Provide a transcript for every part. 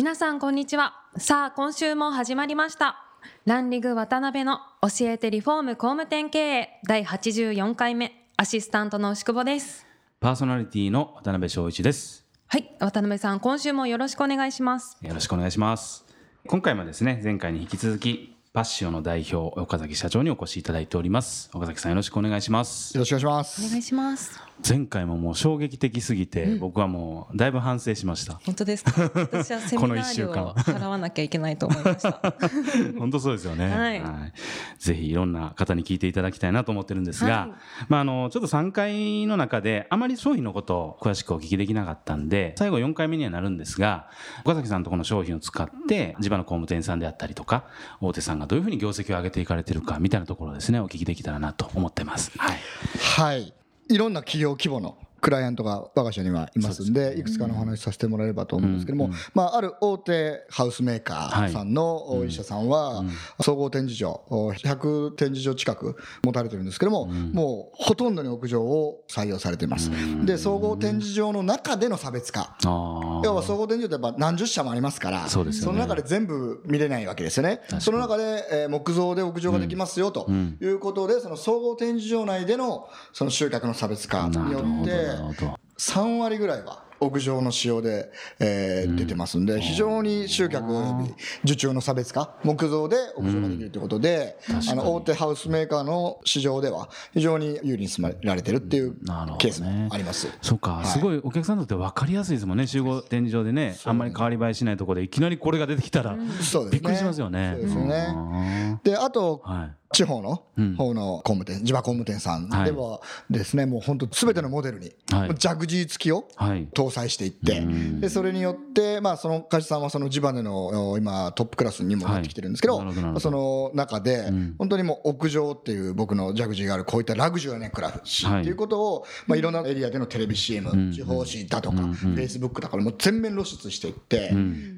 皆さんこんにちは。さあ今週も始まりました。ランリグ渡辺の教えてリフォーム工務店経営第84回目アシスタントの牛久保です。パーソナリティの渡辺翔一です。はい渡辺さん今週もよろしくお願いします。よろしくお願いします。今回もですね前回に引き続きパッシオの代表岡崎社長にお越しいただいております。岡崎さんよろしくお願いします。よろしくお願いします。お願いします。前回ももう衝撃的すぎて、うん、僕はもうだいぶ反省しました。本当ですか？私はセミナー料を払わなきゃいけないと思いました。本当そうですよね、はい、はい、ぜひいろんな方に聞いていただきたいなと思ってるんですが、はい、まああのちょっと3回の中であまり商品のことを詳しくお聞きできなかったんで最後4回目にはなるんですが岡崎さんとこの商品を使って地場の工務店さんであったりとか大手さんがどういうふうに業績を上げていかれてるかみたいなところですねお聞きできたらなと思ってます。はい、はい。いろんな企業規模のクライアントが我が社にはいますんでいくつかのお話しさせてもらえればと思うんですけども、まあ、ある大手ハウスメーカーさんのお医者さんは総合展示場100展示場近く持たれてるんですけどももうほとんどに屋上を採用されています。で総合展示場の中での差別化。要は総合展示場ってやっぱ何十社もありますからその中で全部見れないわけですよね。その中で木造で屋上ができますよということでその総合展示場内でのその集客の差別化によって3割ぐらいは屋上の使用で、えー、出てますんで、非常に集客及び受注の差別化、木造で屋上ができるということで、あの大手ハウスメーカーの市場では、非常に有利に進められてるっていうケースもあります。ね、そうか、はい、すごいお客さんにとって分かりやすいですもんね、集合展示場でね、あんまり変わり映えしないところで、いきなりこれが出てきたら、びっくりしますよね。そうですね。で、あと、はい地方の方の工務店、地場工務店さん。ではですね、もう本当すべてのモデルに、ジャグジー付きを搭載していって、で、それによって、まあその会社さんはその地場での今トップクラスにもなってきてるんですけど、その中で、本当にもう屋上っていう僕のジャグジーがあるこういったラグジュアねクラフシーっていうことを、まあいろんなエリアでのテレビ CM、地方紙だとか、フェイスブックだからもう全面露出していって、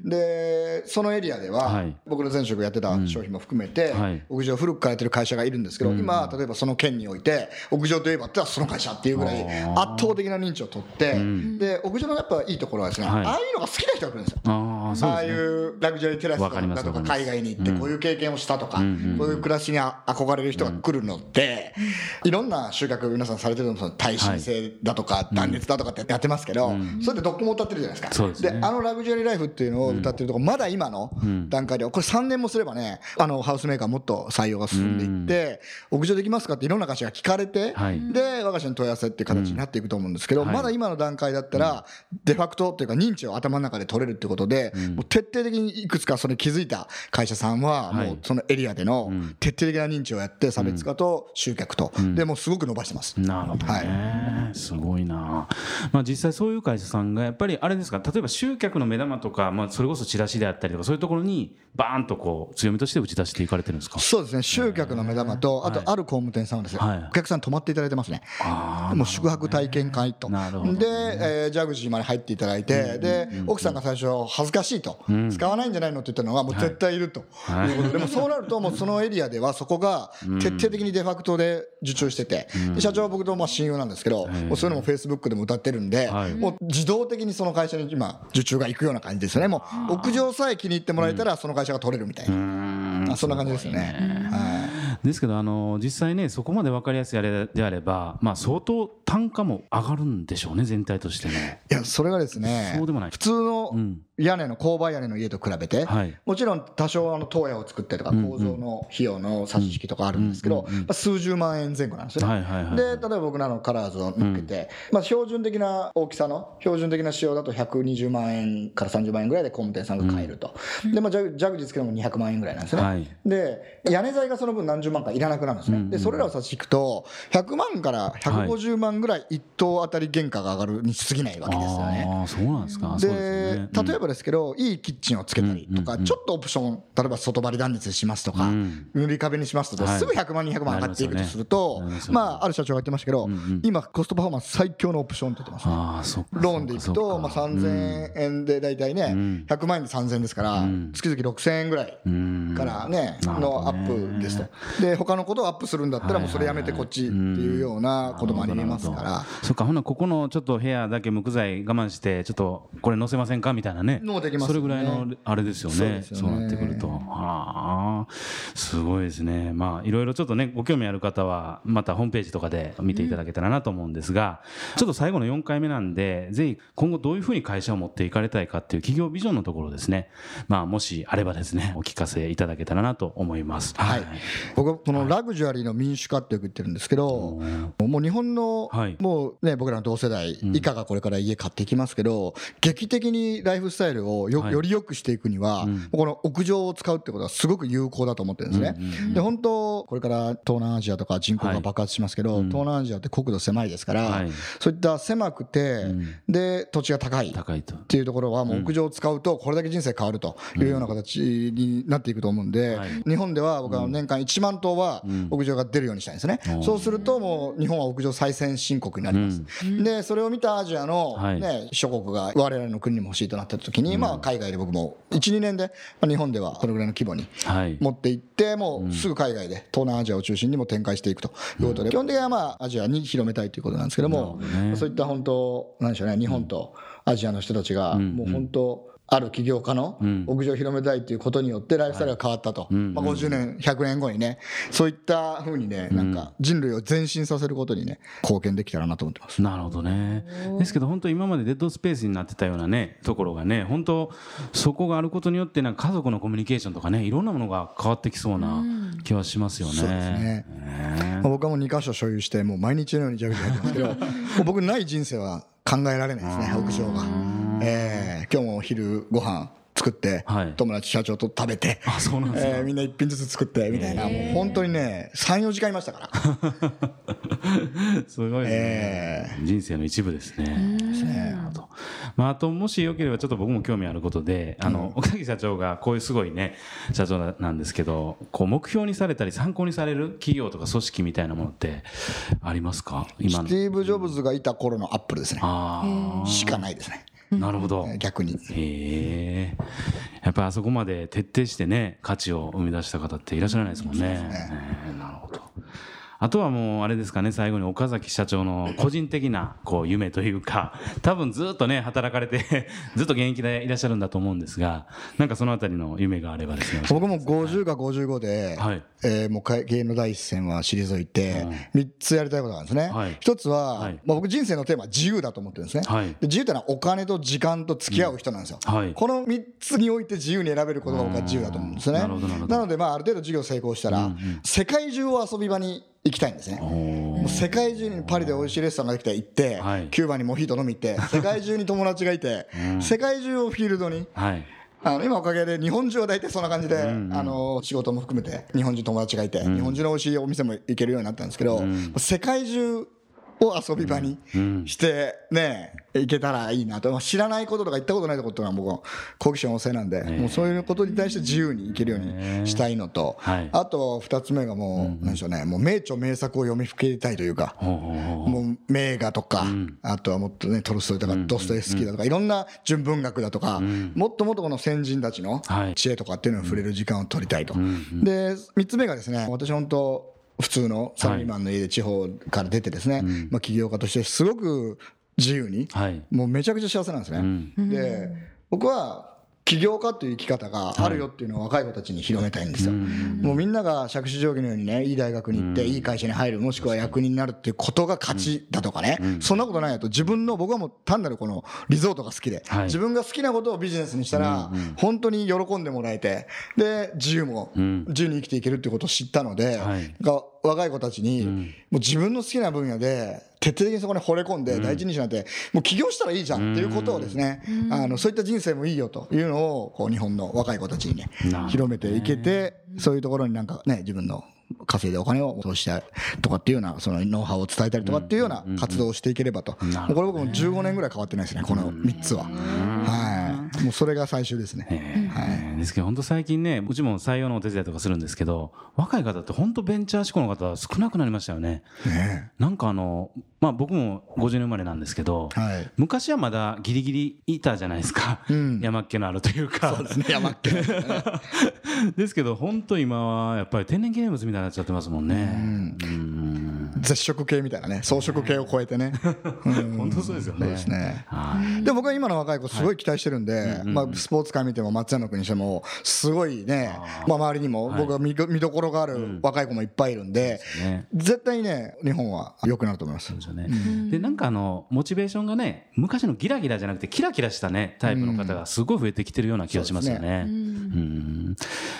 で、そのエリアでは、僕の前職やってた商品も含めて、屋上古くからやってる会社がいるんですけど、今例えばその県において屋上といえばってその会社っていうぐらい圧倒的な認知を取って、で屋上のやっぱいいところはですね、ああいうのが好きな人が来るんですよああいうラグジュアリーテラスだとか海外に行ってこういう経験をしたとか、こういう暮らしに憧れる人が来るので、いろんな集客皆さんされてるのも耐震性だとか断熱だとかってやってますけど、それでどこも歌ってるじゃないですか。であのラグジュアリーライフっていうのを歌ってるとこまだ今の段階でこれ3年もすればねあのハウスメーカーもっと採用が進んでいって、屋上できますかっていろんな会社が聞かれて、で我が社に問い合わせっていう形になっていくと思うんですけど、まだ今の段階だったら、デファクトっていうか認知を頭の中で取れるってことで、もう徹底的にいくつかそれ気づいた会社さんは、もうそのエリアでの徹底的な認知をやって差別化と集客と、でもすごく伸ばしてます。なるほど、はい、すごいな、まあ、実際そういう会社さんがやっぱりあれですか？例えば集客の目玉とか、まあ、それこそチラシであったりとかそういうところにバーンとこう強みとして打ち出していかれてるんですか？そうですね。集客の目玉とあとある工務店さんはですね、はい、お客さん泊まっていただいてますね。もう宿泊体験会と、ね、で、えー、ジャグジーまで入っていただいて、で奥さんが最初恥ずかしいと、うん、使わないんじゃないのって言ったのがもう絶対いると。い。うことで、でもそうなるともうそのエリアではそこが徹底的にデファクトで受注してて、で社長は僕とまあ親友なんですけど、もうそういうのもフェイスブックでも歌ってるんで、もう自動的にその会社に今受注がいくような感じですよね。もう屋上さえ気に入ってもらえたらその会社が取れるみたいな、そんな感じですよね。はいですけどあの実際ねそこまで分かりやすいあれであれば、まあ、相当単価も上がるんでしょうね全体としてね。いやそれがですねそうでもない。普通の屋根の勾配屋根の家と比べて、はい、もちろん多少あの塔屋を作ってとか構造の費用の差し引きとかあるんですけど、まあ、数十万円前後なんですよね。で例えば僕らのカラーズを抜けて、まあ、標準的な大きさの標準的な仕様だと120万円から30万円ぐらいで工務店さんが買えると、でまあ、ジャグジーつけても200万円ぐらいなんですよね。はい、で屋根材がその分何十十万かいらなくなるんですね、でそれらを差し引くと100万から150万ぐらい1棟当たり原価が上がるに過ぎないわけですよね。あそうなんですか。で例えばですけどいいキッチンをつけたりとか、ちょっとオプション例えば外張り断熱しますとか、塗り壁にしますとすぐ100万200万上がっていくとすると、まあある社長が言ってましたけど、今コストパフォーマンス最強のオプションって言ってますね。ローンでいくと、まあ、3000円で大体ね、100万円で3000円ですから、月々6000円ぐらいからね、のアップですと。で、他のことをアップするんだったら、もうそれやめてこっちっていうようなこともありますから。そっか、ほな、ここのちょっと部屋だけ木材我慢して、ちょっとこれ載せませんかみたいなね。のできます、それぐらいのあれですよね。そうなってくると。はあ、すごいですね。まあ、いろいろちょっとね、ご興味ある方は、またホームページとかで見ていただけたらなと思うんですが、ちょっと最後の4回目なんで、ぜひ今後どういうふうに会社を持っていかれたいかっていう企業ビジョンのところですね。まあ、もしあればですね、お聞かせいただけたらなと思います。はい。僕はこのラグジュアリーの民主化ってよく言ってるんですけど、もう日本の、もうね、僕らの同世代以下がこれから家買っていきますけど、劇的にライフスタイルをよ,、より良くしていくには、この屋上を使うってことはすごく有効だと思ってるんですね。で、本当、これから東南アジアとか人口が爆発しますけど、東南アジアって国土狭いですから、そういった狭くて、で、土地が高い。っていうところは、もう屋上を使うと、これだけ人生変わるというような形になっていくと思うんで、日本では僕は年間1万頭は屋上が出るようにしたいんですね。そうすると、もう日本は屋上最先進国になります。で、それを見たアジアのね、諸国が我々の国にも欲しいとなった時に、まあ海外で僕も1、2年で日本ではこれぐらいの規模に持っていって、もうすぐ海外で東南アジアを中心にも展開していくということで、基本的にはまあアジアに広めたいということなん。ですけども、そういった本当、なんでしょうね、日本とアジアの人たちが、もう本当、ある起業家の屋上を広めたいということによってライフスタイルが変わったと、まあ、50年、100年後にね、そういったふうにね、なんか人類を前進させることにね、貢献できたらなと思ってます。なるほどね。ですけど、本当、今までデッドスペースになってたようなね、ところがね、本当、そこがあることによって、なんか家族のコミュニケーションとかね、いろんなものが変わってきそうな気はしますよね。そうですね。まあ、僕はもう2箇所所有して、もう毎日のようにジャグジャグやってますけど、僕、ない人生は考えられないですね、屋上が。えー、今日もお昼ご飯作って、はい、友達社長と食べて、あそうなんですえー、みんな一品ずつ作ってみたいな、もう本当にね、3、4時間いましたから。すごいですね、えー、人生の一部ですね。まあ、あと、もしよければ、ちょっと僕も興味あることで、あの、奥崎社長がこういうすごいね、社長なんですけど、こう、目標にされたり参考にされる企業とか組織みたいなものってありますか？今スティーブ・ジョブズがいた頃のアップルですね。しかないですね。なるほど。逆に。へえ。やっぱりあそこまで徹底してね、価値を生み出した方っていらっしゃらないですもんね。ねなるほど。あとはもうあれですかね最後に岡崎社長の個人的なこう夢というか多分ずっとね働かれて ずっと現役でいらっしゃるんだと思うんですがなんかそのあたりの夢があればですね僕も50か55で、はい。えー、もう芸の第一線は退いて3つやりたいことなんですね、はい、1つは、はい、まあ、僕人生のテーマは自由だと思ってるんですね、はい、で自由というのはお金と時間と付き合う人なんですよ、うん。はい、この3つにおいて自由に選べることが僕は自由だと思うんですね。なのでまあある程度授業成功したら、うんうん、世界中を遊び場に行きたいんですね。もう世界中にパリで美味しいレストランができて行って、はい、キューバにモヒート飲み行って 世界中に友達がいて、うん、世界中をフィールドに、はい、あの今おかげで日本中は大体そんな感じで、うんうん、あの仕事も含めて日本人友達がいて、うん、日本中の美味しいお店も行けるようになったんですけど、うん、世界中を遊び場にしてね、いけたらいいなと、知らないこととか行ったことないことは僕は好奇心旺盛なんで、もうそういうことに対して自由にいけるようにしたいのと、あと2つ目がもう、なんでしょうね、もう名著名作を読みふけたいというか、もう名画とか、あとはもっとね、トルストイとかドストエフスキーだとか、いろんな純文学だとか、もっともっとこの先人たちの知恵とかっていうのを触れる時間を取りたいと。で、3つ目がですね、私本当、普通のサラリーマンの家で地方から出てですね、はい、まあ、起業家としてすごく自由に、はい、もうめちゃくちゃ幸せなんですね。うん、で僕は起業家という生き方があるよっていうのを若い子たちに広めたいんですよ。もうみんなが借子定規のようにね、いい大学に行って、いい会社に入る、もしくは役人になるっていうことが勝ちだとかね、そんなことないやと、自分の、僕はもう単なるこのリゾートが好きで、自分が好きなことをビジネスにしたら、本当に喜んでもらえて、で、自由も、自由に生きていけるっていうことを知ったので、若い子たちに、もう自分の好きな分野で、徹底的にそこに惚れ込んで第一人者になって、もう起業したらいいじゃんっていうことをですね、あのそういった人生もいいよというのをこう日本の若い子たちにね広めていけてそういうところになんかね自分の稼いでお金を投資してとかっていうようなそのノウハウを伝えたりとかっていうような活動をしていければと、これ僕も15年ぐらい変わってないですねこの3つは。はいもうそれが最終ですね。はい、ですけど本当最近ねうちも採用のお手伝いとかするんですけど若い方って本当ベンチャー志向の方少なくなりましたよね。ねなんかあのまあ僕も50年生まれなんですけど、はい、昔はまだギリギリいたじゃないですか、うん、山っ気のあるというか。そうですね山っ気 ですけど本当今はやっぱり天然記念物みたいになっちゃってますもんね。うん絶食系みたいなね草食系を超えてね、本当そうですよね。ですね。で僕は今の若い子すごい期待してるんで、まあ、スポーツ界見ても松山君にしてもすごいねまあ、周りにも僕は見見どころがある若い子もいっぱいいるんで、絶対にね日本は良くなると思います。でなんかあのモチベーションがね昔のギラギラじゃなくてキラキラしたねタイプの方がすごい増えてきてるような気がしますよね。うん。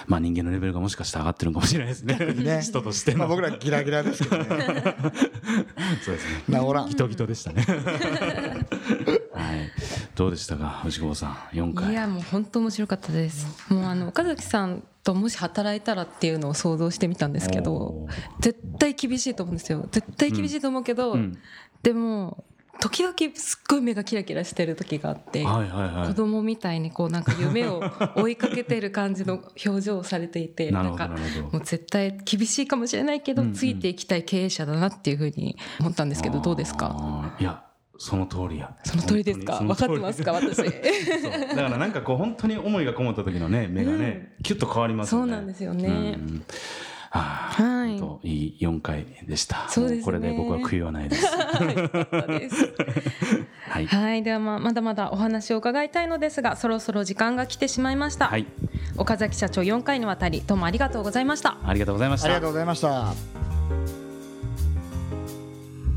まあ人間のレベルがもしかしたら上がってるかもしれないですね。ね。人としてまあ僕らギラギラですけどね。そうですね。治らん。ギトギトでしたね。はい。どうでしたか、牛久さん、四回。いや、もう本当面白かったです。もうあの岡崎さんともし働いたらっていうのを想像してみたんですけど、絶対厳しいと思うんですよ。絶対厳しいと思うけど、うん、でも。時々すっごい目がキラキラしてる時があって、はいはいはい、子供みたいにこうなんか夢を追いかけてる感じの表情をされていて なんかもう絶対厳しいかもしれないけど、うんうん、ついていきたい経営者だなっていうふうに思ったんですけどどうですか？いやその通りや。その通りですか？分かってますか私？だからなんかこう本当に思いがこもった時のね目がね、うん、キュッと変わりますよね。そうなんですよね、うんはい。といい4回でした。そうですね。これで僕は悔いはないです。はい。はい。ではまあまだまだお話を伺いたいのですが、そろそろ時間が来てしまいました。はい。岡崎社長4回にわたりどうもありがとうございました。ありがとうございました。ありがとうございました。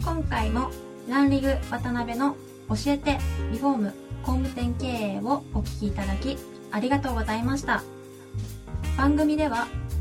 今回もランリグ渡辺の教えてリフォーム工務店経営をお聞きいただきありがとうございました。番組では